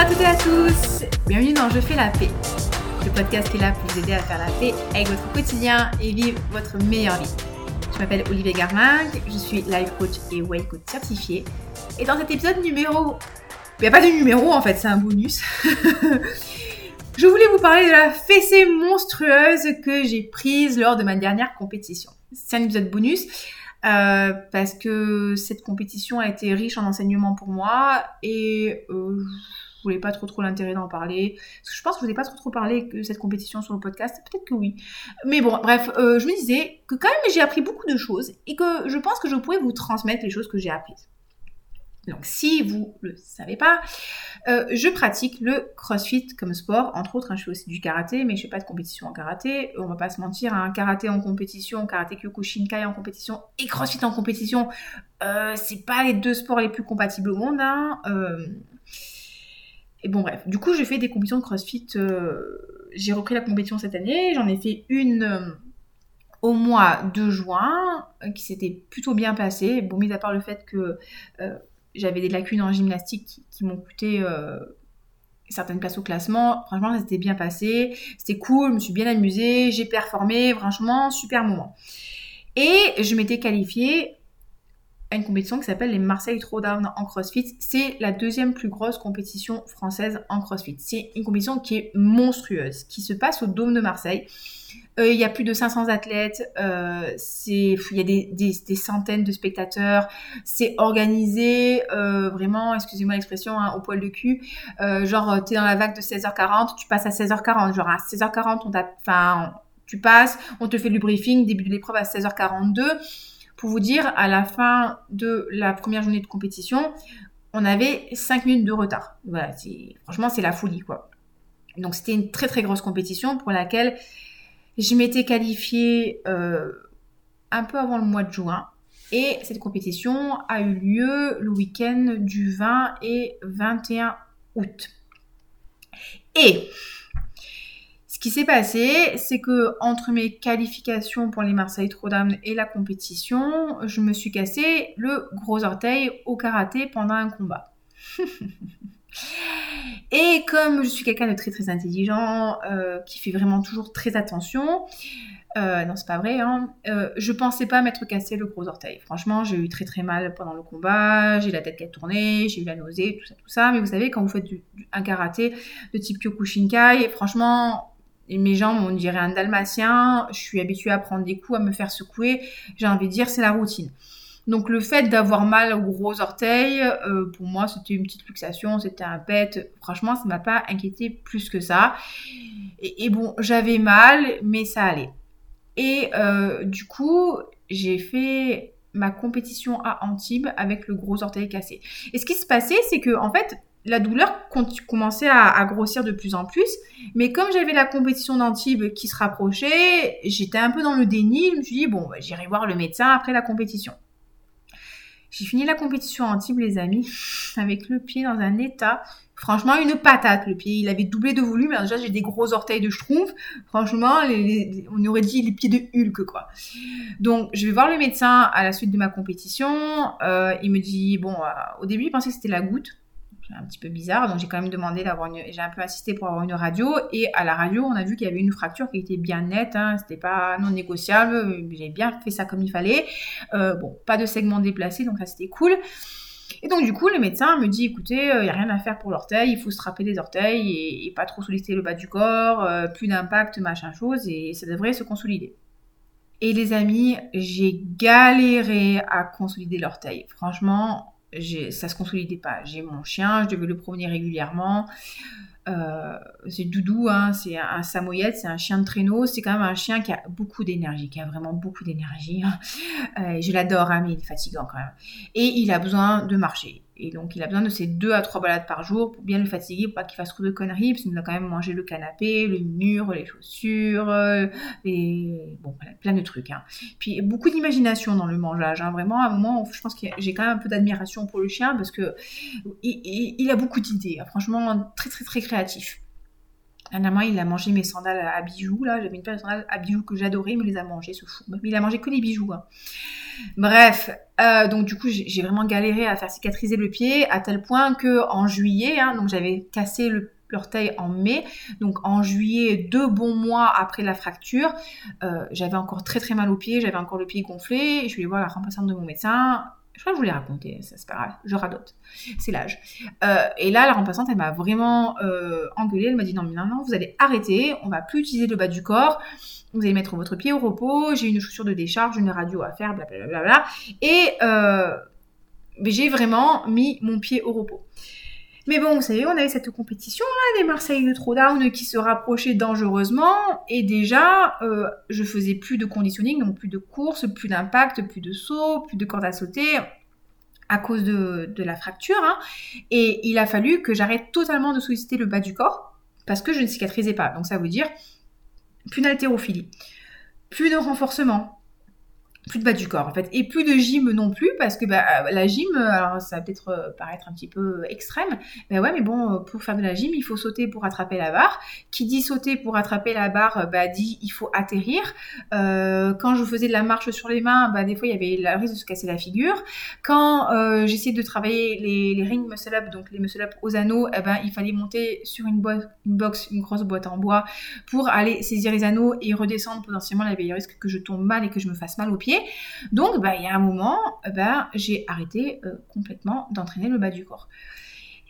à toutes et à tous Bienvenue dans Je fais la paix, le podcast qui est là pour vous aider à faire la paix avec votre quotidien et vivre votre meilleure vie. Je m'appelle Olivier Garminck, je suis life coach et way coach certifié. Et dans cet épisode numéro... Il n'y a pas de numéro en fait, c'est un bonus. je voulais vous parler de la fessée monstrueuse que j'ai prise lors de ma dernière compétition. C'est un épisode bonus. Euh, parce que cette compétition a été riche en enseignements pour moi et euh, je voulais pas trop trop l'intérêt d'en parler. Parce que je pense que je vous ai pas trop trop parlé de cette compétition sur le podcast. Peut-être que oui. Mais bon, bref, euh, je me disais que quand même j'ai appris beaucoup de choses et que je pense que je pourrais vous transmettre les choses que j'ai apprises. Donc si vous le savez pas, euh, je pratique le crossfit comme sport. Entre autres, hein, je fais aussi du karaté, mais je fais pas de compétition en karaté. On va pas se mentir, un hein, karaté en compétition, karaté kyokushinkai en compétition et crossfit en compétition, euh, c'est pas les deux sports les plus compatibles au monde. Hein. Euh, et bon bref, du coup j'ai fait des compétitions de crossfit. j'ai repris la compétition cette année. J'en ai fait une au mois de juin qui s'était plutôt bien passé. Bon, mis à part le fait que j'avais des lacunes en gymnastique qui, m'ont coûté euh, certaines places au classement. Franchement, ça s'était bien passé. C'était cool, je me suis bien amusée, j'ai performé, franchement, super moment. Et je m'étais qualifiée une compétition qui s'appelle les Marseille Throwdown en CrossFit. C'est la deuxième plus grosse compétition française en CrossFit. C'est une compétition qui est monstrueuse, qui se passe au Dôme de Marseille. Euh, il y a plus de 500 athlètes, euh, il y a des, centaines de spectateurs, c'est organisé euh, vraiment, excusez-moi l'expression, hein, au poil de cul. genre, tu es dans la vague de 16h40, tu passes à 16h40. Genre, à 16h40, on enfin, tu passes, on te fait le briefing, début de l'épreuve à 16h42. Pour vous dire, à la fin de la première journée de compétition, on avait 5 minutes de retard. Voilà, franchement, c'est la folie, quoi. Donc, c'était une très très grosse compétition pour laquelle je m'étais qualifiée euh, un peu avant le mois de juin. Et cette compétition a eu lieu le week-end du 20 et 21 août. Et ce qui s'est passé, c'est que entre mes qualifications pour les Marseille Trodam et la compétition, je me suis cassé le gros orteil au karaté pendant un combat. Et comme je suis quelqu'un de très très intelligent, euh, qui fait vraiment toujours très attention, euh, non c'est pas vrai, hein, euh, je pensais pas m'être cassé le gros orteil. Franchement, j'ai eu très très mal pendant le combat, j'ai la tête qui a tourné, j'ai eu la nausée, tout ça, tout ça. Mais vous savez, quand vous faites du, un karaté de type Kyokushinkai, franchement, mes jambes, on dirait un dalmatien, je suis habituée à prendre des coups, à me faire secouer, j'ai envie de dire, c'est la routine. Donc le fait d'avoir mal au gros orteil, euh, pour moi c'était une petite luxation, c'était un pet. Franchement, ça m'a pas inquiété plus que ça. Et, bon, j'avais mal, mais ça allait. Et euh, du coup, j'ai fait ma compétition à Antibes avec le gros orteil cassé. Et ce qui se passait, c'est que en fait, la douleur commençait à, grossir de plus en plus. Mais comme j'avais la compétition d'Antibes qui se rapprochait, j'étais un peu dans le déni. Je me suis dit, bon, bah, j'irai voir le médecin après la compétition. J'ai fini la compétition type, les amis, avec le pied dans un état. Franchement, une patate, le pied. Il avait doublé de volume. Déjà, j'ai des gros orteils de schtroumpf. Franchement, on aurait dit les pieds de Hulk, quoi. Donc, je vais voir le médecin à la suite de ma compétition. Euh, il me dit, bon, euh, au début, il pensait que c'était la goutte un petit peu bizarre. Donc j'ai quand même demandé d'avoir une, j'ai un peu assisté pour avoir une radio. Et à la radio, on a vu qu'il y avait une fracture qui était bien nette. Hein, c'était pas non négociable. J'ai bien fait ça comme il fallait. Euh, bon, pas de segment déplacé, donc ça c'était cool. Et donc du coup, le médecin me dit, écoutez, il euh, n'y a rien à faire pour l'orteil, il faut se rappeler les orteils et, pas trop solliciter le bas du corps, euh, plus d'impact, machin chose, et ça devrait se consolider. Et les amis, j'ai galéré à consolider l'orteil. Franchement, ça se consolidait pas. J'ai mon chien, je devais le promener régulièrement. Euh, c'est Doudou, hein, c'est un, samoyed, c'est un chien de traîneau. C'est quand même un chien qui a beaucoup d'énergie, qui a vraiment beaucoup d'énergie. Hein. Euh, je l'adore, hein, mais il est fatigant quand même. Et il a besoin de marcher. Et donc, il a besoin de ces deux à trois balades par jour pour bien le fatiguer, pour pas qu'il fasse trop de conneries, parce qu'il a quand même mangé le canapé, le mur, les chaussures, euh, et bon, plein de trucs. Hein. Puis, beaucoup d'imagination dans le mangeage. Hein. Vraiment, à un moment, je pense que j'ai quand même un peu d'admiration pour le chien, parce que il, a beaucoup d'idées. Hein. Franchement, très, très, très créatif. Dernièrement, il a mangé mes sandales à bijoux. Là, j'avais une paire de sandales à bijoux que j'adorais, il me les a mangées, ce fou. Mais il a mangé que les bijoux. Hein. Bref, euh, donc du coup, j'ai vraiment galéré à faire cicatriser le pied à tel point que en juillet, hein, donc j'avais cassé l'orteil en mai. Donc en juillet, deux bons mois après la fracture, euh, j'avais encore très très mal au pied, j'avais encore le pied gonflé. Je vais voir la remplaçante de mon médecin. Je crois que je vous l'ai raconté, c'est pas grave, je radote, c'est l'âge. Euh, et là, la remplaçante, elle m'a vraiment euh, engueulée, elle m'a dit non, non, non, vous allez arrêter, on va plus utiliser le bas du corps, vous allez mettre votre pied au repos, j'ai une chaussure de décharge, une radio à faire, blablabla. Bla, bla, bla, et euh, j'ai vraiment mis mon pied au repos. Mais bon, vous savez, on avait cette compétition là des Marseille de Throwdown qui se rapprochait dangereusement et déjà euh, je faisais plus de conditioning, donc plus de courses, plus d'impact, plus de sauts, plus de cordes à sauter à cause de, la fracture. Hein. Et il a fallu que j'arrête totalement de solliciter le bas du corps parce que je ne cicatrisais pas. Donc ça veut dire plus d'haltérophilie, plus de renforcement, plus de bas du corps en fait. Et plus de gym non plus parce que bah, euh, la gym alors ça va peut-être euh, paraître un petit peu extrême mais ouais mais bon euh, pour faire de la gym il faut sauter pour attraper la barre. Qui dit sauter pour attraper la barre bah dit il faut atterrir. Quand je faisais de la marche sur les mains bah des fois il y avait la risque de se casser la figure. Quand j'essayais de travailler les, les ring muscle up donc les muscle up aux anneaux eh ben il fallait monter sur une boîte une box une grosse boîte en bois pour aller saisir les anneaux et redescendre potentiellement il y avait le risque que je tombe mal et que je me fasse mal au donc, bah, il y a un moment, bah, j'ai arrêté euh, complètement d'entraîner le bas du corps.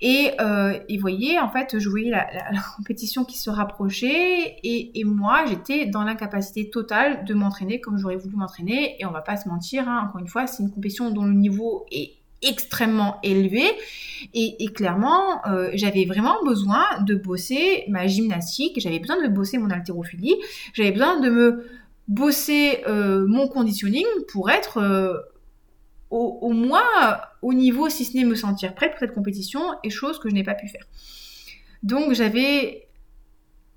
Et, euh, vous voyez, en fait, je voyais la, compétition qui se rapprochait et, moi, j'étais dans l'incapacité totale de m'entraîner comme j'aurais voulu m'entraîner. Et on va pas se mentir, hein, encore une fois, c'est une compétition dont le niveau est extrêmement élevé et, clairement euh, j'avais vraiment besoin de bosser ma gymnastique j'avais besoin de bosser mon haltérophilie j'avais besoin de me bosser euh, mon conditioning pour être euh, au, moins au niveau, si ce n'est me sentir prête pour cette compétition, et chose que je n'ai pas pu faire. Donc j'avais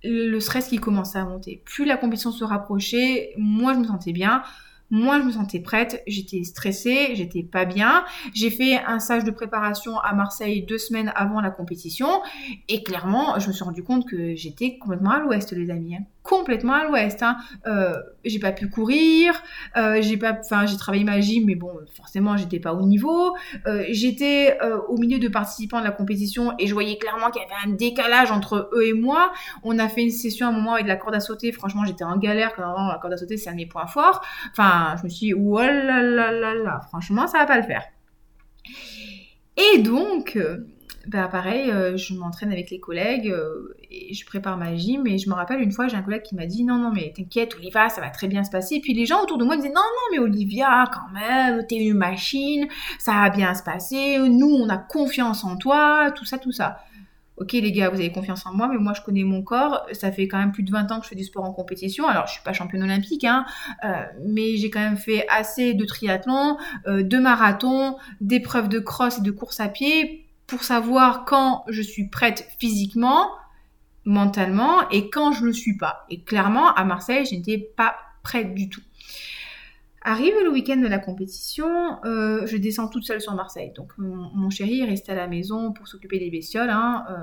le stress qui commençait à monter. Plus la compétition se rapprochait, moins je me sentais bien. Moi, je me sentais prête, j'étais stressée, j'étais pas bien. J'ai fait un stage de préparation à Marseille deux semaines avant la compétition et clairement, je me suis rendu compte que j'étais complètement à l'ouest, les amis. Hein. Complètement à l'ouest. Hein. Euh, j'ai pas pu courir, euh, j'ai pas, enfin, j'ai travaillé ma gym, mais bon, forcément, j'étais pas au niveau. Euh, j'étais au milieu de participants de la compétition et je voyais clairement qu'il y avait un décalage entre eux et moi. On a fait une session à un moment avec de la corde à sauter. Franchement, j'étais en galère. Quand la corde à sauter, c'est un de mes points forts. Enfin, je me suis dit, oh là là là là, franchement, ça va pas le faire. Et donc, bah pareil, euh, je m'entraîne avec les collègues euh, et je prépare ma gym. Et je me rappelle une fois, j'ai un collègue qui m'a dit Non, non, mais t'inquiète, Olivia, ça va très bien se passer. Et puis les gens autour de moi disaient Non, non, mais Olivia, quand même, t'es une machine, ça va bien se passer. Nous, on a confiance en toi, tout ça, tout ça ok les gars, vous avez confiance en moi, mais moi je connais mon corps, ça fait quand même plus de 20 ans que je fais du sport en compétition, alors je suis pas championne olympique, hein, euh, mais j'ai quand même fait assez de triathlon, de marathon, d'épreuves de cross et de course à pied savoir quand je suis prête physiquement, mentalement, et quand je le suis pas. Et clairement, à Marseille, je n'étais pas prête du tout. Arrive le week-end de la compétition, euh, je descends toute seule sur Marseille. Donc mon, chéri est resté à la maison pour s'occuper des bestioles. Hein. Euh,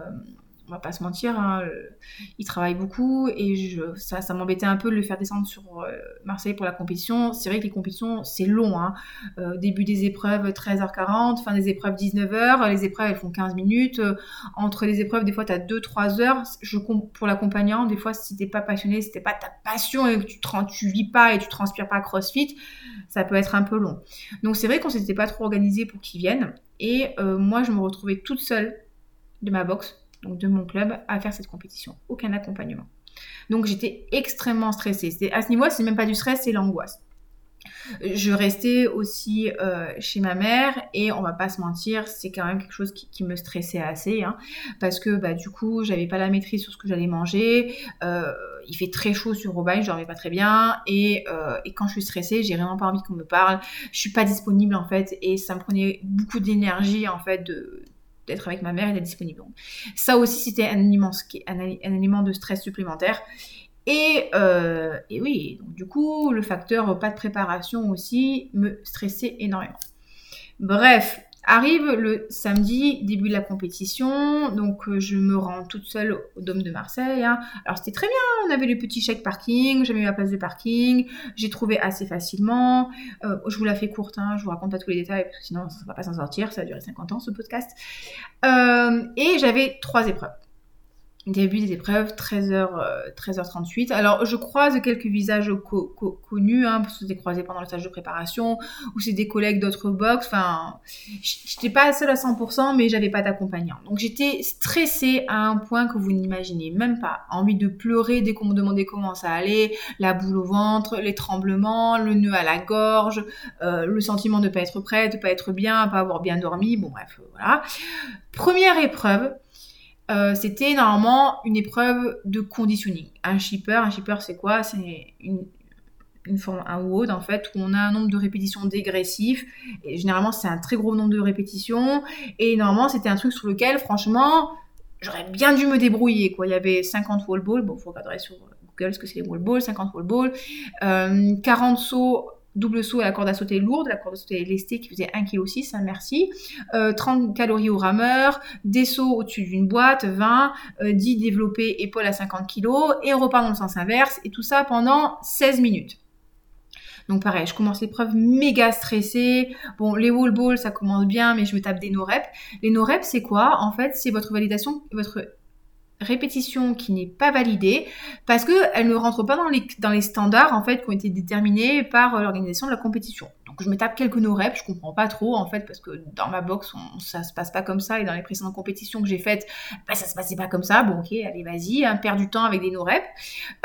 on va pas se mentir, hein, il travaille beaucoup et je, ça, m'embêtait un peu de le faire descendre sur euh, Marseille pour la compétition. C'est vrai que les compétitions, c'est long. Hein. Euh, début des épreuves 13h40, fin des épreuves 19h. Les épreuves, elles font 15 minutes. Euh, entre les épreuves, des fois, tu as 2-3 heures. Je, pour l'accompagnant, des fois, si t'es pas passionné, si t'es pas ta passion et que tu, tu vis pas et tu transpires pas CrossFit, ça peut être un peu long. Donc c'est vrai qu'on s'était pas trop organisé pour qu'ils viennent. Et moi, je me retrouvais toute seule de ma box donc de mon club, à faire cette compétition. Aucun accompagnement. Donc j'étais extrêmement stressée. À ce niveau, c'est même pas du stress, c'est l'angoisse. Je restais aussi euh, chez ma mère et on va pas se mentir, c'est quand même quelque chose qui, me stressait assez hein, parce que bah, du coup j'avais pas la maîtrise sur ce que j'allais manger, euh, il fait très chaud sur Roubaix, je dormais pas très bien et, euh, et quand je suis stressée, j'ai vraiment pas envie qu'on me parle, je suis pas disponible en fait et ça me prenait beaucoup d'énergie en fait de d'être avec ma mère et d'être disponible. Ça aussi, c'était un élément, un, de stress supplémentaire. Et, euh, et oui, donc du coup, le facteur pas de préparation aussi me stressait énormément. Bref, Arrive le samedi, début de la compétition, donc euh, je me rends toute seule au Dôme de Marseille. Hein. Alors c'était très bien, on avait le petit chèque parking, j'avais ma place de parking, j'ai trouvé assez facilement. Euh, je vous la fais courte, hein, je vous raconte pas tous les détails parce que sinon ça ne va pas s'en sortir, ça a duré 50 ans ce podcast. Euh, et j'avais trois épreuves début des épreuves, 13h, 13h38. Alors, je croise quelques visages connus, hein, parce que les croisé pendant le stage de préparation, ou c'est des collègues d'autres box. Enfin, j'étais pas seule à 100%, mais j'avais pas d'accompagnant. Donc, j'étais stressée à un point que vous n'imaginez même pas. Envie de pleurer dès qu'on me demandait comment ça allait, la boule au ventre, les tremblements, le nœud à la gorge, euh, le sentiment de pas être prête, de pas être bien, pas avoir bien dormi. Bon, bref, voilà. Première épreuve, euh, c'était normalement une épreuve de conditioning. Un shipper, un shipper c'est quoi? C'est une, forme, un WOD en fait, où on a un nombre de répétitions dégressif. Et généralement, c'est un très gros nombre de répétitions. Et normalement, c'était un truc sur lequel, franchement, j'aurais bien dû me débrouiller. Quoi. Il y avait 50 wall balls, bon, faut regarder sur Google ce que c'est les wall balls, 50 wall balls, euh, 40 sauts double saut à la corde à sauter lourde, la corde à sauter lestée qui faisait 1,6 kg, hein, merci, 30 euh, calories au rameur, des sauts au-dessus d'une boîte, 20, 10 euh, développés épaules à 50 kg, et on repart dans le sens inverse, et tout ça pendant 16 minutes. Donc pareil, je commence l'épreuve méga stressée. Bon, les wall balls, ça commence bien, mais je me tape des no-reps. Les no-reps, c'est quoi? En fait, c'est votre validation, votre répétition qui n'est pas validée parce qu'elle ne rentre pas dans les, dans les standards en fait qui ont été déterminés par euh, l'organisation de la compétition. Donc je me tape quelques no reps, je comprends pas trop en fait parce que dans ma box on, ça se passe pas comme ça et dans les précédentes compétitions que j'ai faites bah, ça se passait pas comme ça. Bon ok allez vas-y, hein, perds du temps avec des no reps.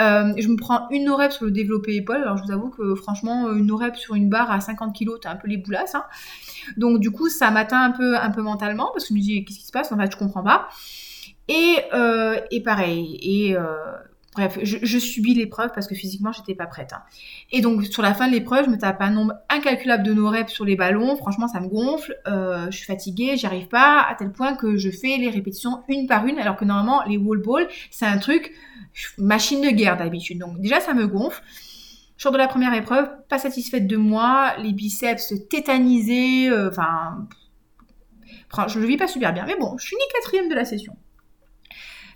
Euh, je me prends une no rep sur le développé épaule. Alors je vous avoue que franchement une no rep sur une barre à 50 kg t'as un peu les boulasses. Hein. Donc du coup ça m'atteint un peu un peu mentalement parce que je me dis qu'est-ce qui se passe? En fait je comprends pas. Et, euh, et pareil, et euh, bref, je, subis l'épreuve parce que physiquement j'étais pas prête. Hein. Et donc sur la fin de l'épreuve, je me tape un nombre incalculable de no reps sur les ballons. Franchement, ça me gonfle. Euh, je suis fatiguée, j'y arrive pas à tel point que je fais les répétitions une par une, alors que normalement les wall balls, c'est un truc machine de guerre d'habitude. Donc déjà ça me gonfle. Jour de la première épreuve, pas satisfaite de moi, les biceps tétanisés, euh, enfin, je le vis pas super bien. Mais bon, je finis quatrième de la session.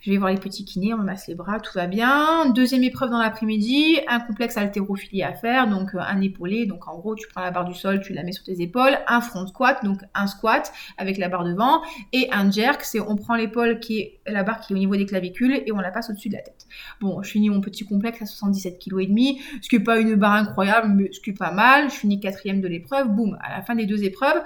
Je vais voir les petits kinés, on masse les bras, tout va bien. Deuxième épreuve dans l'après-midi, un complexe haltérophilie à faire, donc euh, un épaulé, donc en gros tu prends la barre du sol, tu la mets sur tes épaules, un front squat, donc un squat avec la barre devant, et un jerk, c'est on prend l'épaule qui est la barre qui est au niveau des clavicules et on la passe au-dessus de la tête. Bon, je finis mon petit complexe à 77 kg ce qui est pas une barre incroyable, mais ce qui est pas mal. Je finis quatrième de l'épreuve, boum, à la fin des deux épreuves,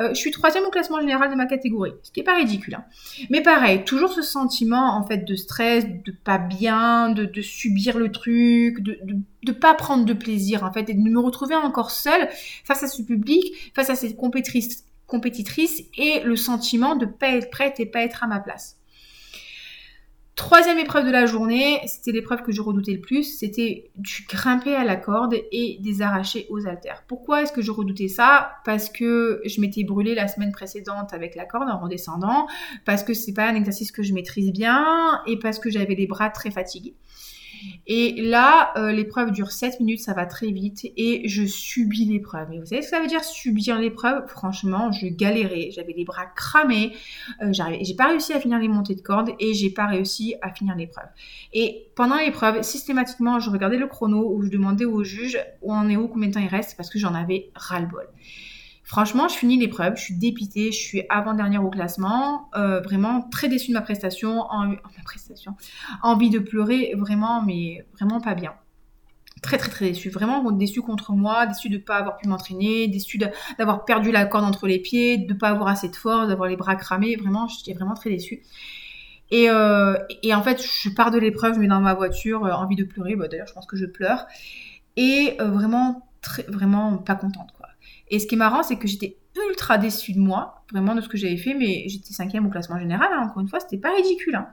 euh, je suis troisième au classement général de ma catégorie, ce qui est pas ridicule. Hein. Mais pareil, toujours ce sentiment en fait de stress, de pas bien, de, subir le truc, de, de, pas prendre de plaisir en fait, et de me retrouver encore seule face à ce public, face à cette compétitrice, compétitrice et le sentiment de pas être prête et pas être à ma place. Troisième épreuve de la journée, c'était l'épreuve que je redoutais le plus, c'était du grimper à la corde et des arracher aux haltères. Pourquoi est-ce que je redoutais ça? Parce que je m'étais brûlée la semaine précédente avec la corde en redescendant, parce que c'est pas un exercice que je maîtrise bien et parce que j'avais les bras très fatigués. Et là, euh, l'épreuve dure 7 minutes, ça va très vite et je subis l'épreuve. Et vous savez ce que ça veut dire subir l'épreuve? Franchement, je galérais, j'avais les bras cramés, euh, j'ai pas réussi à finir les montées de corde et j'ai pas réussi à finir l'épreuve. Et pendant l'épreuve, systématiquement, je regardais le chrono où je demandais au juge où en est où, combien de temps il reste parce que j'en avais ras-le-bol. Franchement, je finis l'épreuve, je suis dépitée, je suis avant-dernière au classement, euh, vraiment très déçue de ma prestation, ma prestation, envie de pleurer, vraiment, mais vraiment pas bien. Très très très déçue, vraiment déçue contre moi, déçue de ne pas avoir pu m'entraîner, déçue d'avoir perdu la corde entre les pieds, de ne pas avoir assez de force, d'avoir les bras cramés, vraiment, j'étais vraiment très déçue. Et, euh, en fait, je pars de l'épreuve, je mets dans ma voiture, euh, envie de pleurer, bah, d'ailleurs je pense que je pleure, et vraiment, très, vraiment pas contente. Et ce qui est marrant, c'est que j'étais ultra déçue de moi, vraiment de ce que j'avais fait, mais j'étais cinquième au classement général, hein, encore une fois, c'était pas ridicule. Hein.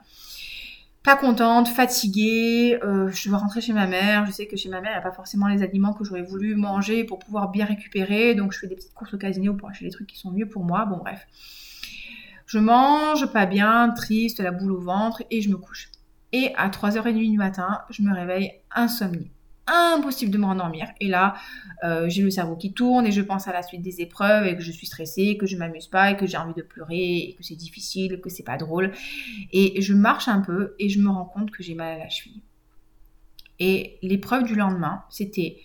Pas contente, fatiguée, euh, je dois rentrer chez ma mère, je sais que chez ma mère, il n'y a pas forcément les aliments que j'aurais voulu manger pour pouvoir bien récupérer, donc je fais des petites courses au casino pour acheter des trucs qui sont mieux pour moi, bon bref. Je mange, pas bien, triste, la boule au ventre, et je me couche. Et à 3h30 du matin, je me réveille insomnie impossible de me rendormir. Et là, euh, j'ai le cerveau qui tourne et je pense à la suite des épreuves et que je suis stressée, que je m'amuse pas et que j'ai envie de pleurer et que c'est difficile, que c'est pas drôle. Et je marche un peu et je me rends compte que j'ai mal à la cheville. Et l'épreuve du lendemain, c'était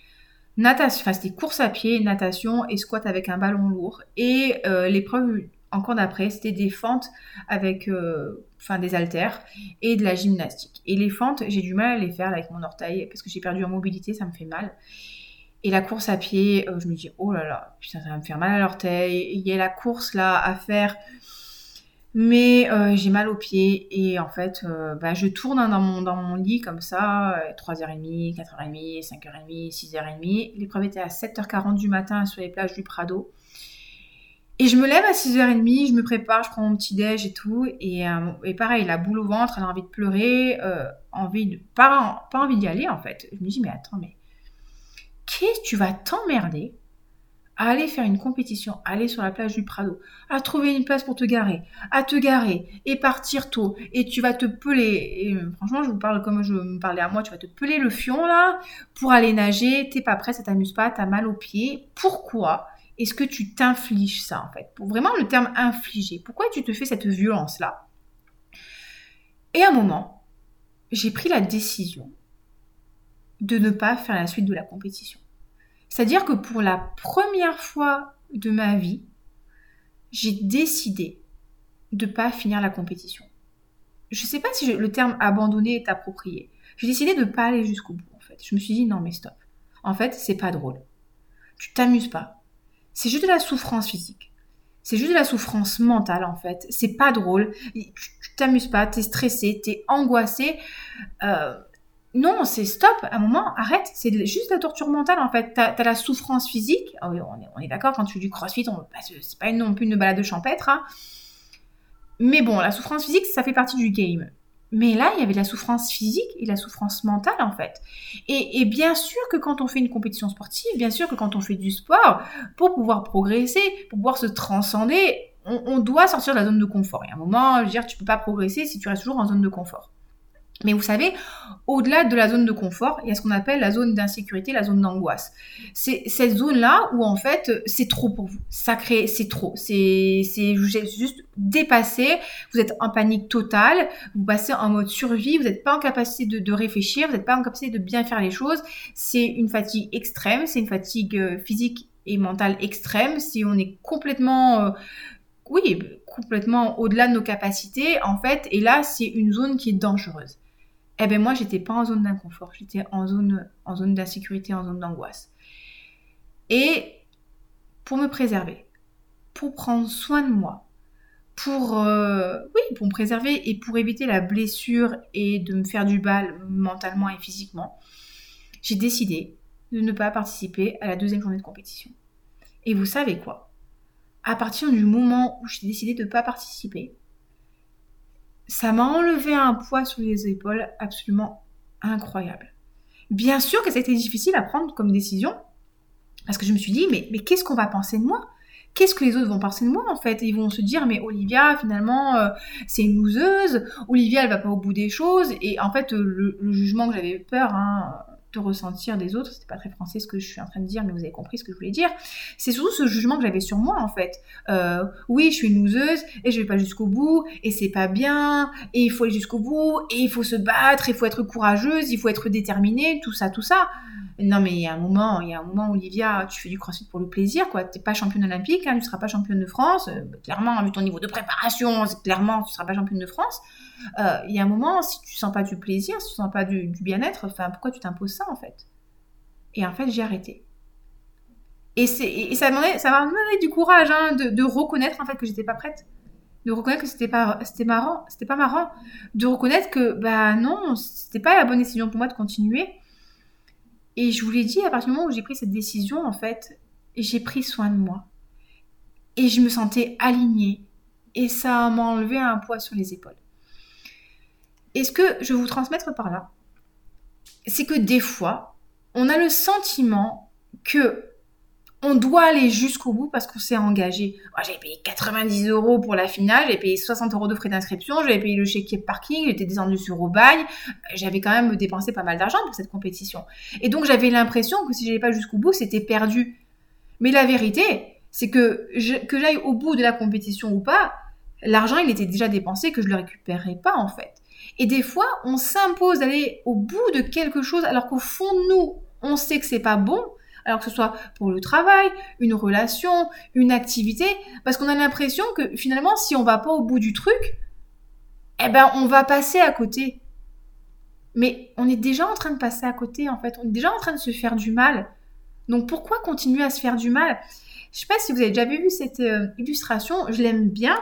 natation, enfin c'était course à pied, natation et squat avec un ballon lourd. Et euh, l'épreuve encore d'après, c'était des fentes avec euh, enfin des haltères et de la gymnastique. Et les fentes, j'ai du mal à les faire avec mon orteil parce que j'ai perdu en mobilité, ça me fait mal. Et la course à pied, euh, je me dis oh là là, putain, ça va me faire mal à l'orteil. Il y a la course là à faire, mais euh, j'ai mal aux pieds et en fait, bah, je tourne hein, dans, mon, dans mon lit comme ça, 3h30, 4h30, 5h30, 6h30. L'épreuve était à 7h40 du matin sur les plages du Prado. Et je me lève à 6h30, je me prépare, je prends mon petit déj et tout. Et, euh, pareil, la boule au ventre, elle a envie de pleurer, euh, envie de, pas, pas envie d'y aller en fait. Je me dis, mais attends, mais qu'est-ce que tu vas t'emmerder à aller faire une compétition, aller sur la plage du Prado, à trouver une place pour te garer, à te garer et partir tôt. Et tu vas te peler, et euh, franchement, je vous parle comme je me parlais à moi, tu vas te peler le fion là pour aller nager, t'es pas prêt, ça t'amuse pas, t'as mal aux pieds. Pourquoi est-ce que tu t'infliges ça en fait? Pour vraiment le terme infliger. Pourquoi tu te fais cette violence-là? Et à un moment, j'ai pris la décision de ne pas faire la suite de la compétition. C'est-à-dire que pour la première fois de ma vie, j'ai décidé de ne pas finir la compétition. Je ne sais pas si le terme abandonner est approprié. J'ai décidé de ne pas aller jusqu'au bout en fait. Je me suis dit non mais stop. En fait, c'est pas drôle. Tu t'amuses pas c'est juste de la souffrance physique. C'est juste de la souffrance mentale en fait. C'est pas drôle. Tu t'amuses pas, t'es stressé, t'es angoissé. Euh, non, c'est stop. À un moment, arrête. C'est juste de la torture mentale en fait. T'as as la souffrance physique. Ah on est, d'accord quand tu fais du crossfit, c'est pas non plus une balade champêtre. Hein. Mais bon, la souffrance physique, ça fait partie du game. Mais là, il y avait la souffrance physique et la souffrance mentale, en fait. Et, bien sûr que quand on fait une compétition sportive, bien sûr que quand on fait du sport, pour pouvoir progresser, pour pouvoir se transcender, on, on doit sortir de la zone de confort. Et à un moment, je veux dire, tu peux pas progresser si tu restes toujours en zone de confort. Mais vous savez, au-delà de la zone de confort, il y a ce qu'on appelle la zone d'insécurité, la zone d'angoisse. C'est cette zone-là où en fait c'est trop pour vous. Ça crée, c'est trop. C'est, juste dépassé. Vous êtes en panique totale. Vous passez en mode survie. Vous n'êtes pas en capacité de, de réfléchir. Vous n'êtes pas en capacité de bien faire les choses. C'est une fatigue extrême. C'est une fatigue euh, physique et mentale extrême. Si on est complètement euh, oui, complètement au-delà de nos capacités, en fait, et là, c'est une zone qui est dangereuse eh ben moi j'étais pas en zone d'inconfort, j'étais en zone, en zone d'insécurité, en zone d'angoisse. Et pour me préserver, pour prendre soin de moi, pour euh, oui, pour me préserver et pour éviter la blessure et de me faire du mal mentalement et physiquement, j'ai décidé de ne pas participer à la deuxième journée de compétition. Et vous savez quoi? À partir du moment où j'ai décidé de ne pas participer, ça m'a enlevé un poids sur les épaules absolument incroyable. Bien sûr que ça a été difficile à prendre comme décision, parce que je me suis dit, mais, mais qu'est-ce qu'on va penser de moi? Qu'est-ce que les autres vont penser de moi en fait? Ils vont se dire, mais Olivia, finalement, euh, c'est une loseuse. Olivia, elle va pas au bout des choses. Et en fait, le, jugement que j'avais peur, hein, de ressentir des autres. C'était pas très français ce que je suis en train de dire, mais vous avez compris ce que je voulais dire. C'est surtout ce jugement que j'avais sur moi en fait. Euh, oui, je suis une loseuse et je vais pas jusqu'au bout et c'est pas bien et il faut aller jusqu'au bout et il faut se battre, il faut être courageuse, il faut être déterminée, tout ça, tout ça. Non, mais il y a un moment, il y a un moment, Olivia, tu fais du crossfit pour le plaisir, quoi. T'es pas championne olympique, hein, tu seras pas championne de France. Euh, clairement, vu ton niveau de préparation, clairement, tu seras pas championne de France. Euh, il y a un moment, si tu sens pas du plaisir, si tu sens pas du, bien-être, enfin, pourquoi tu t'imposes ça, en fait? Et en fait, j'ai arrêté. Et, ça m'a donné du courage hein, de, reconnaître, en fait, que j'étais pas prête. De reconnaître que c'était pas, marrant, c'était pas marrant. De reconnaître que, bah non, c'était pas la bonne décision pour moi de continuer et je vous l'ai dit, à partir du moment où j'ai pris cette décision, en fait, j'ai pris soin de moi. Et je me sentais alignée. Et ça m'a enlevé un poids sur les épaules. Et ce que je veux vous transmettre par là, c'est que des fois, on a le sentiment que on doit aller jusqu'au bout parce qu'on s'est engagé. J'ai payé 90 euros pour la finale, j'ai payé 60 euros de frais d'inscription, j'avais payé le chéquier de parking, j'étais descendu sur au bail, j'avais quand même dépensé pas mal d'argent pour cette compétition. Et donc, j'avais l'impression que si j'allais pas jusqu'au bout, c'était perdu. Mais la vérité, c'est que que j'aille au bout de la compétition ou pas, l'argent, il était déjà dépensé, que je le récupérerais pas, en fait. Et des fois, on s'impose d'aller au bout de quelque chose alors qu'au fond nous, on sait que c'est pas bon, alors que ce soit pour le travail, une relation, une activité, parce qu'on a l'impression que finalement, si on va pas au bout du truc, eh ben, on va passer à côté. Mais on est déjà en train de passer à côté, en fait. On est déjà en train de se faire du mal. Donc pourquoi continuer à se faire du mal? Je sais pas si vous avez déjà vu cette euh, illustration, je l'aime bien,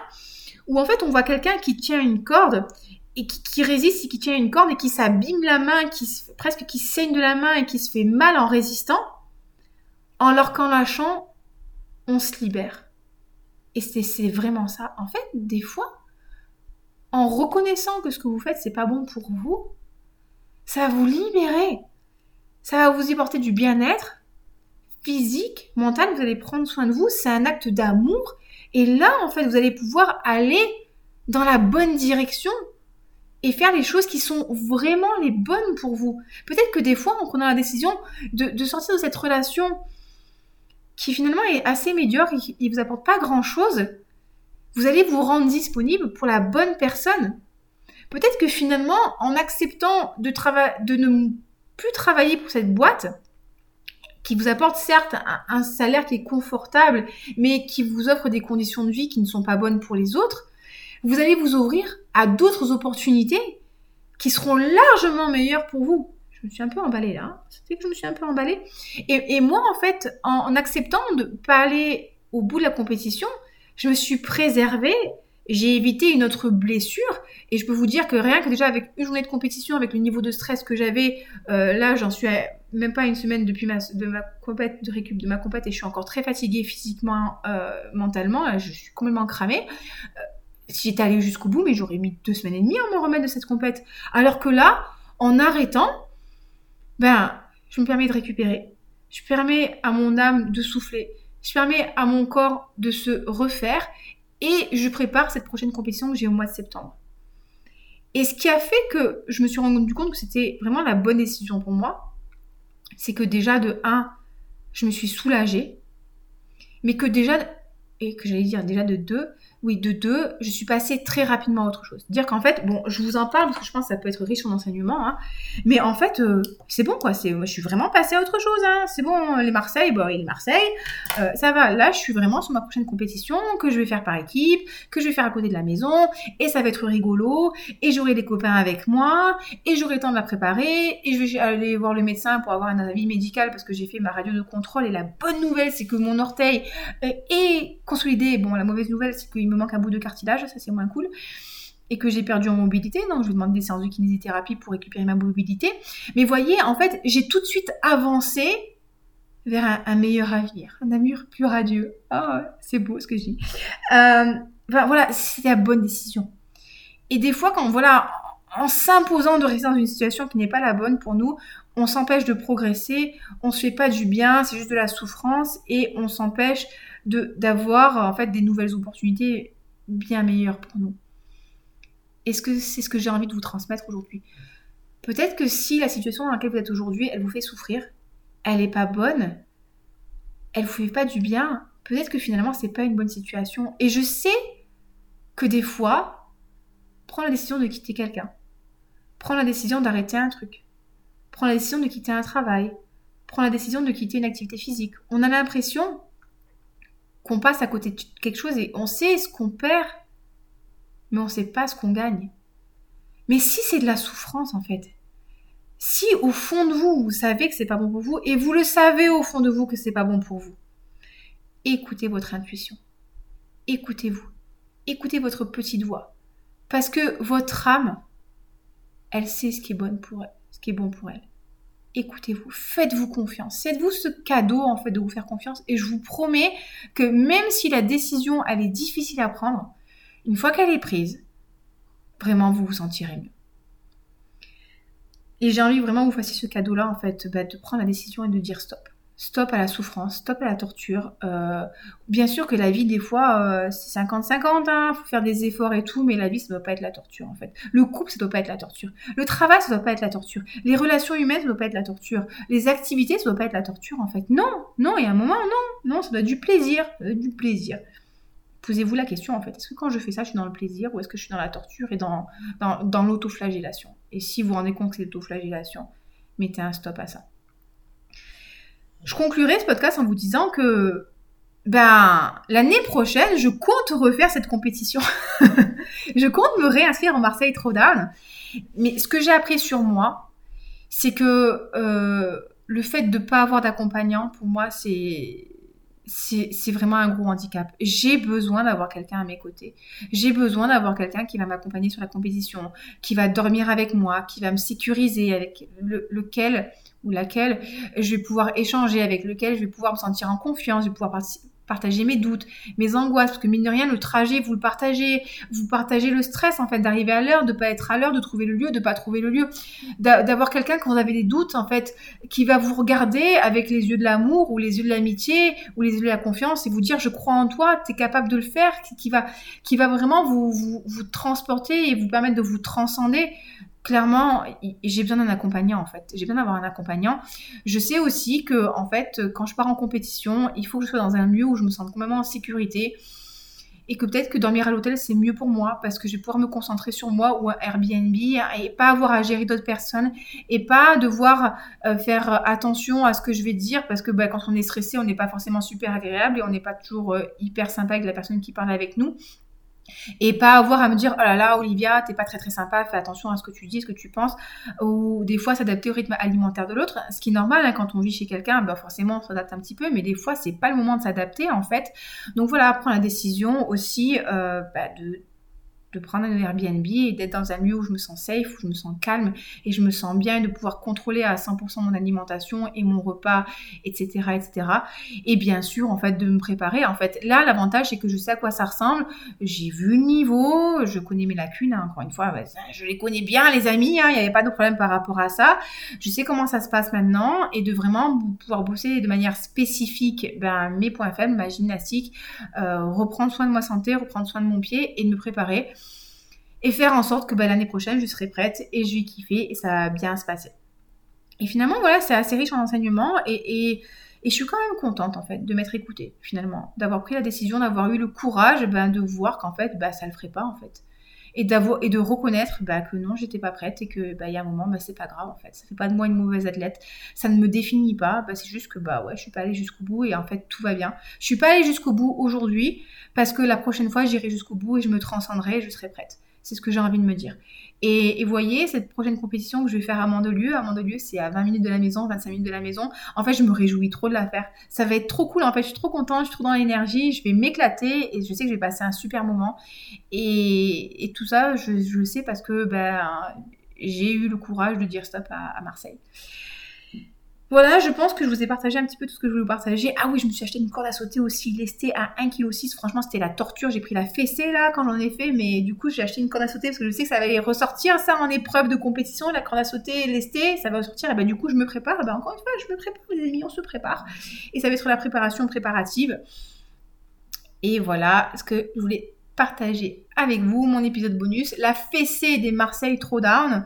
où en fait on voit quelqu'un qui tient une corde et qui, résiste et qui tient une corde et qui s'abîme la main, presque qui saigne de la main et qui se fait mal en résistant. En leur lâchant, on se libère. Et c'est vraiment ça. En fait, des fois, en reconnaissant que ce que vous faites, c'est pas bon pour vous, ça va vous libérer. Ça va vous y porter du bien-être physique, mental. Vous allez prendre soin de vous. C'est un acte d'amour. Et là, en fait, vous allez pouvoir aller dans la bonne direction et faire les choses qui sont vraiment les bonnes pour vous. Peut-être que des fois, en prenant la décision de, de sortir de cette relation qui finalement est assez médiocre et qui ne vous apporte pas grand-chose, vous allez vous rendre disponible pour la bonne personne. Peut-être que finalement, en acceptant de, de ne plus travailler pour cette boîte, qui vous apporte certes un, salaire qui est confortable, mais qui vous offre des conditions de vie qui ne sont pas bonnes pour les autres, vous allez vous ouvrir à d'autres opportunités qui seront largement meilleures pour vous je me suis un peu emballée là. C'est que je me suis un peu emballée. Et, moi, en fait, en, acceptant de pas aller au bout de la compétition, je me suis préservée. J'ai évité une autre blessure. Et je peux vous dire que rien que déjà avec une journée de compétition, avec le niveau de stress que j'avais, euh, là, j'en suis même pas une semaine depuis ma, de ma compète, de récup de ma compète, et je suis encore très fatiguée physiquement, euh, mentalement. je suis complètement cramée. Euh, si j'étais allée jusqu'au bout, mais j'aurais mis deux semaines et demie à me remettre de cette compète. Alors que là, en arrêtant, ben, je me permets de récupérer. Je permets à mon âme de souffler. Je permets à mon corps de se refaire et je prépare cette prochaine compétition que j'ai au mois de septembre. Et ce qui a fait que je me suis rendu compte que c'était vraiment la bonne décision pour moi, c'est que déjà de 1, je me suis soulagée, mais que déjà, et que j'allais dire déjà de 2, oui, de deux, je suis passée très rapidement à autre chose. Dire qu'en fait, bon, je vous en parle parce que je pense que ça peut être riche en enseignement, hein, mais en fait, euh, c'est bon quoi. C'est, je suis vraiment passée à autre chose. Hein, c'est bon, les Marseille, bon, et les Marseille, euh, ça va. Là, je suis vraiment sur ma prochaine compétition que je vais faire par équipe, que je vais faire à côté de la maison, et ça va être rigolo, et j'aurai des copains avec moi, et j'aurai le temps de la préparer, et je vais aller voir le médecin pour avoir un avis médical parce que j'ai fait ma radio de contrôle. Et la bonne nouvelle, c'est que mon orteil euh, est consolidé. Bon, la mauvaise nouvelle, c'est que il me manque un bout de cartilage, ça c'est moins cool. Et que j'ai perdu en mobilité, donc je vais demander des séances de kinésithérapie pour récupérer ma mobilité. Mais voyez, en fait, j'ai tout de suite avancé vers un, meilleur avenir, un avenir plus radieux. Oh, c'est beau ce que je dis. Euh, voilà, c'est la bonne décision. Et des fois, quand voilà, en s'imposant de rester dans une situation qui n'est pas la bonne pour nous, on s'empêche de progresser, on se fait pas du bien, c'est juste de la souffrance et on s'empêche d'avoir en fait des nouvelles opportunités bien meilleures pour nous. Est-ce que c'est ce que j'ai envie de vous transmettre aujourd'hui? Peut-être que si la situation dans laquelle vous êtes aujourd'hui, elle vous fait souffrir, elle n'est pas bonne, elle vous fait pas du bien, peut-être que finalement c'est pas une bonne situation. Et je sais que des fois, prendre la décision de quitter quelqu'un, prendre la décision d'arrêter un truc, prendre la décision de quitter un travail, prendre la décision de quitter une activité physique, on a l'impression qu'on passe à côté de quelque chose et on sait ce qu'on perd, mais on ne sait pas ce qu'on gagne. Mais si c'est de la souffrance en fait, si au fond de vous, vous savez que c'est pas bon pour vous et vous le savez au fond de vous que c'est pas bon pour vous, écoutez votre intuition. Écoutez-vous. Écoutez votre petite voix. Parce que votre âme, elle sait ce qui est bon pour elle, ce qui est bon pour elle écoutez-vous, faites-vous confiance. Faites-vous ce cadeau en fait de vous faire confiance et je vous promets que même si la décision elle est difficile à prendre, une fois qu'elle est prise, vraiment vous vous sentirez mieux. Et j'ai envie vraiment que vous fassiez ce cadeau-là en fait, bah, de prendre la décision et de dire stop. Stop à la souffrance, stop à la torture. Euh, bien sûr que la vie, des fois, euh, c'est 50-50, hein, faut faire des efforts et tout, mais la vie, ça doit pas être la torture, en fait. Le couple, ça doit pas être la torture. Le travail, ça doit pas être la torture. Les relations humaines, ça doit pas être la torture. Les activités, ça doit pas être la torture, en fait. Non, non, y a un moment, non, non, ça doit être du plaisir, du plaisir. Posez-vous la question, en fait, est-ce que quand je fais ça, je suis dans le plaisir ou est-ce que je suis dans la torture et dans, dans, dans l'autoflagellation? Et si vous vous rendez compte que c'est l'autoflagellation, mettez un stop à ça. Je conclurai ce podcast en vous disant que ben l'année prochaine, je compte refaire cette compétition. je compte me réinscrire en Marseille Throwdown. Mais ce que j'ai appris sur moi, c'est que euh, le fait de ne pas avoir d'accompagnant, pour moi, c'est c'est vraiment un gros handicap. J'ai besoin d'avoir quelqu'un à mes côtés. J'ai besoin d'avoir quelqu'un qui va m'accompagner sur la compétition, qui va dormir avec moi, qui va me sécuriser, avec lequel ou laquelle je vais pouvoir échanger, avec lequel je vais pouvoir me sentir en confiance, je vais pouvoir partager mes doutes, mes angoisses, parce que mine de rien, le trajet, vous le partagez, vous partagez le stress en fait d'arriver à l'heure, de pas être à l'heure, de trouver le lieu, de pas trouver le lieu, d'avoir quelqu'un quand vous avez des doutes en fait, qui va vous regarder avec les yeux de l'amour ou les yeux de l'amitié ou les yeux de la confiance et vous dire je crois en toi, tu es capable de le faire, qui va, qui va vraiment vous, vous transporter et vous permettre de vous transcender clairement, j'ai besoin d'un accompagnant en fait. J'ai besoin d'avoir un accompagnant. Je sais aussi que en fait, quand je pars en compétition, il faut que je sois dans un lieu où je me sente complètement en sécurité et que peut-être que dormir à l'hôtel c'est mieux pour moi parce que je vais pouvoir me concentrer sur moi ou un Airbnb et pas avoir à gérer d'autres personnes et pas devoir euh, faire attention à ce que je vais dire parce que bah, quand on est stressé on n'est pas forcément super agréable et on n'est pas toujours euh, hyper sympa avec la personne qui parle avec nous et pas avoir à me dire oh là là Olivia t'es pas très très sympa fais attention à ce que tu dis ce que tu penses. Ou des fois s'adapter au rythme alimentaire de l'autre ce qui est normal hein, quand on vit chez quelqu'un ben forcément on s'adapte un petit peu mais des fois c'est pas le moment de s'adapter en fait. Donc voilà prendre la décision aussi euh, bah, de de prendre un Airbnb et d'être dans un lieu où je me sens safe, où je me sens calme et je me sens bien et de pouvoir contrôler à 100% mon alimentation et mon repas, etc., etc. Et bien sûr, en fait, de me préparer. En fait, là, l'avantage, c'est que je sais à quoi ça ressemble. J'ai vu le niveau, je connais mes lacunes. Hein. encore une fois, bah, je les connais bien, les amis. Hein. Il n'y avait pas de problème par rapport à ça. Je sais comment ça se passe maintenant et de vraiment pouvoir bosser de manière spécifique ben, mes points faibles, ma gymnastique, euh, reprendre soin de ma santé, reprendre soin de mon pied et de me préparer et faire en sorte que bah, l'année prochaine, je serai prête et je vais kiffer et ça va bien se passer. Et finalement, voilà, c'est assez riche en enseignements et, je suis quand même contente en fait de m'être écoutée finalement, d'avoir pris la décision, d'avoir eu le courage ben, de voir qu'en fait, bah, ça le ferait pas en fait. Et, de reconnaître bah, que non, j'étais pas prête et que bah, il y a un moment, bah, c'est pas grave en fait. Ça fait pas de moi une mauvaise athlète. Ça ne me définit pas. Bah, c'est juste que bah ouais, je suis pas allée jusqu'au bout et en fait tout va bien. Je suis pas allée jusqu'au bout aujourd'hui parce que la prochaine fois j'irai jusqu'au bout et je me transcenderai et je serai prête. C'est ce que j'ai envie de me dire. Et, vous voyez, cette prochaine compétition que je vais faire à Mandelieu, à Mandelieu, c'est à 20 minutes de la maison, 25 minutes de la maison. En fait, je me réjouis trop de la faire. Ça va être trop cool. En fait, je suis trop contente, je suis trop dans l'énergie, je vais m'éclater et je sais que je vais passer un super moment. Et, tout ça, je, le sais parce que ben, j'ai eu le courage de dire stop à Marseille. Voilà, je pense que je vous ai partagé un petit peu tout ce que je voulais partager. Ah oui, je me suis acheté une corde à sauter aussi lestée à 1,6 kg. Franchement, c'était la torture. J'ai pris la fessée là quand j'en ai fait, mais du coup, j'ai acheté une corde à sauter parce que je sais que ça va ressortir ça en épreuve de compétition. La corde à sauter lestée, ça va ressortir. Et bah, du coup, je me prépare. bah, encore une fois, je me prépare, les amis, on se prépare. Et ça va être la préparation préparative. Et voilà ce que je voulais partager avec vous, mon épisode bonus, la fessée des Marseille Throwdown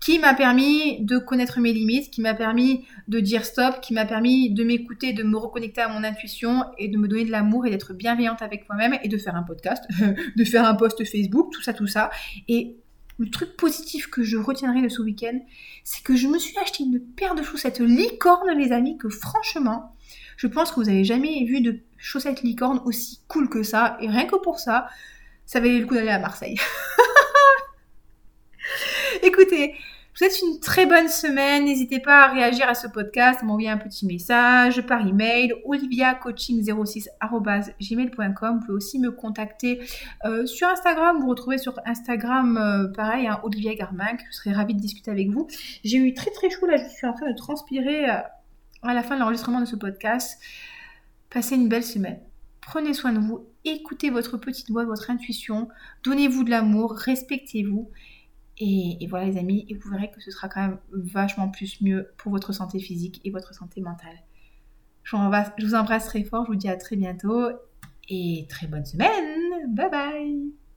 qui m'a permis de connaître mes limites, qui m'a permis de dire stop, qui m'a permis de m'écouter, de me reconnecter à mon intuition et de me donner de l'amour et d'être bienveillante avec moi-même et de faire un podcast, de faire un post Facebook, tout ça, tout ça. Et le truc positif que je retiendrai de ce week-end, c'est que je me suis acheté une paire de chaussettes licorne, les amis, que franchement, je pense que vous n'avez jamais vu de chaussettes licorne aussi cool que ça. Et rien que pour ça, ça valait le coup d'aller à Marseille. Écoutez, je vous souhaite une très bonne semaine. N'hésitez pas à réagir à ce podcast, m'envoyer un petit message par email oliviacoaching06@gmail.com. Vous pouvez aussi me contacter euh, sur Instagram. Vous retrouvez sur Instagram euh, pareil, hein, Olivia Garmac. Je serais ravie de discuter avec vous. J'ai eu très très chaud là. Je suis en train de transpirer euh, à la fin de l'enregistrement de ce podcast. Passez une belle semaine. Prenez soin de vous, écoutez votre petite voix, votre intuition, donnez-vous de l'amour, respectez-vous et, voilà les amis, et vous verrez que ce sera quand même vachement plus mieux pour votre santé physique et votre santé mentale. Je vous embrasse très fort, je vous dis à très bientôt et très bonne semaine. Bye bye